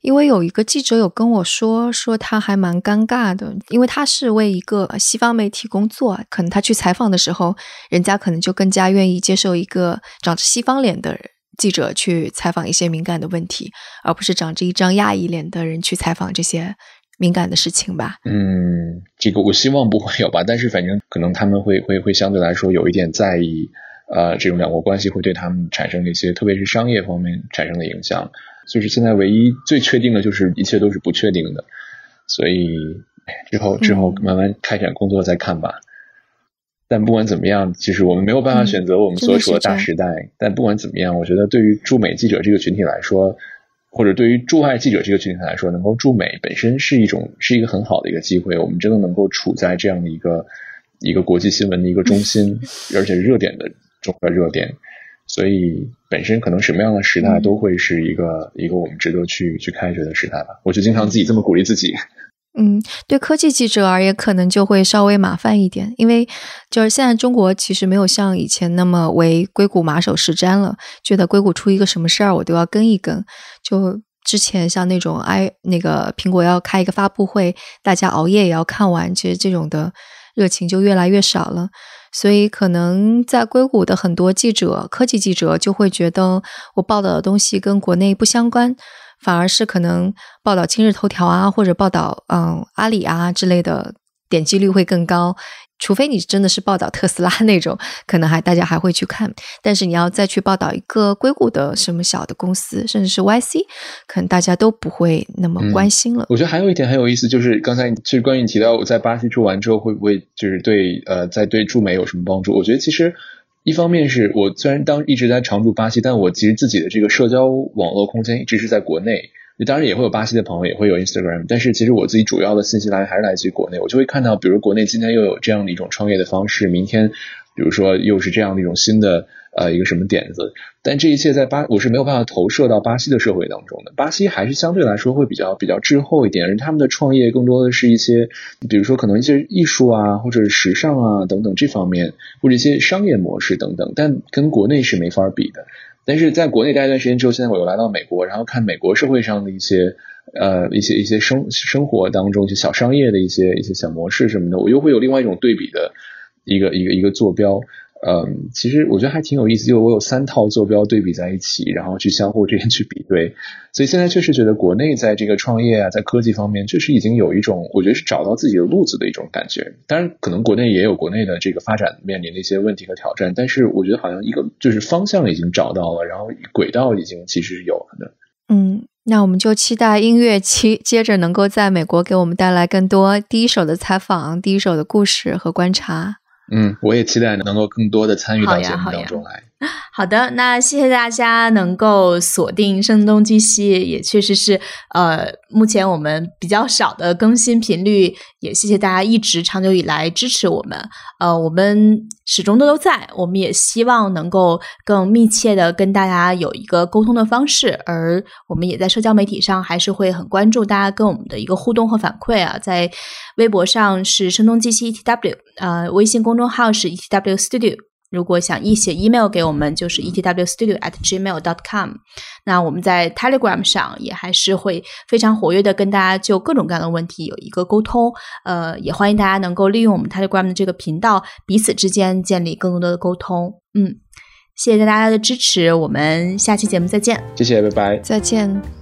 因为有一个记者有跟我说，说他还蛮尴尬的，因为他是为一个西方媒体工作，可能他去采访的时候，人家可能就更加愿意接受一个长着西方脸的记者去采访一些敏感的问题，而不是长着一张亚裔脸的人去采访这些。敏感的事情吧，嗯，这个我希望不会有吧，但是反正可能他们会 会会相对来说有一点在意，呃，这种两国关系会对他们产生一些，特别是商业方面产生的影响。就是现在唯一最确定的就是一切都是不确定的，所以之后之后慢慢开展工作再看吧。但不管怎么样，其实我们没有办法选择我们所处的大时代。但不管怎么样，我觉得对于驻美记者这个群体来说。或者对于驻外记者这个群体来说，能够驻美本身是一种是一个很好的一个机会。我们真的能够处在这样的一个一个国际新闻的一个中心，而且热点的中的热点，所以本身可能什么样的时代都会是一个一个我们值得去去开掘的时代吧。我就经常自己这么鼓励自己。嗯，对科技记者而言，可能就会稍微麻烦一点，因为就是现在中国其实没有像以前那么为硅谷马首是瞻了，觉得硅谷出一个什么事儿，我都要跟一跟。就之前像那种 i 那个苹果要开一个发布会，大家熬夜也要看完，其实这种的热情就越来越少了。所以可能在硅谷的很多记者，科技记者就会觉得我报道的东西跟国内不相关。反而是可能报道今日头条啊，或者报道嗯阿里啊之类的点击率会更高，除非你真的是报道特斯拉那种，可能还大家还会去看。但是你要再去报道一个硅谷的什么小的公司，甚至是 YC，可能大家都不会那么关心了。我觉得还有一点很有意思，就是刚才其实关于你提到我在巴西住完之后会不会就是对呃在对驻美有什么帮助？我觉得其实。一方面是我虽然当一直在常驻巴西，但我其实自己的这个社交网络空间一直是在国内。当然也会有巴西的朋友，也会有 Instagram，但是其实我自己主要的信息来源还是来自于国内。我就会看到，比如国内今天又有这样的一种创业的方式，明天比如说又是这样的一种新的。呃，一个什么点子？但这一切在巴，我是没有办法投射到巴西的社会当中的。巴西还是相对来说会比较比较滞后一点，而他们的创业更多的是一些，比如说可能一些艺术啊，或者是时尚啊等等这方面，或者一些商业模式等等。但跟国内是没法比的。但是在国内待一段时间之后，现在我又来到美国，然后看美国社会上的一些呃一些一些生生活当中一些小商业的一些一些小模式什么的，我又会有另外一种对比的一个一个一个坐标。嗯，其实我觉得还挺有意思，就我有三套坐标对比在一起，然后去相互之间去比对，所以现在确实觉得国内在这个创业啊，在科技方面，确实已经有一种我觉得是找到自己的路子的一种感觉。当然，可能国内也有国内的这个发展面临的一些问题和挑战，但是我觉得好像一个就是方向已经找到了，然后轨道已经其实是有了的。嗯，那我们就期待音乐期接着能够在美国给我们带来更多第一手的采访、第一手的故事和观察。嗯，我也期待能够更多的参与到节目当中来。好的，那谢谢大家能够锁定声东击西，也确实是呃，目前我们比较少的更新频率，也谢谢大家一直长久以来支持我们。呃，我们始终都都在，我们也希望能够更密切的跟大家有一个沟通的方式，而我们也在社交媒体上还是会很关注大家跟我们的一个互动和反馈啊，在微博上是声东击西 ETW，呃，微信公众号是 ETW Studio。如果想一写 email 给我们，就是 etwstudio at gmail dot com。那我们在 Telegram 上也还是会非常活跃的，跟大家就各种各样的问题有一个沟通。呃，也欢迎大家能够利用我们 Telegram 的这个频道，彼此之间建立更多的沟通。嗯，谢谢大家的支持，我们下期节目再见。谢谢，拜拜，再见。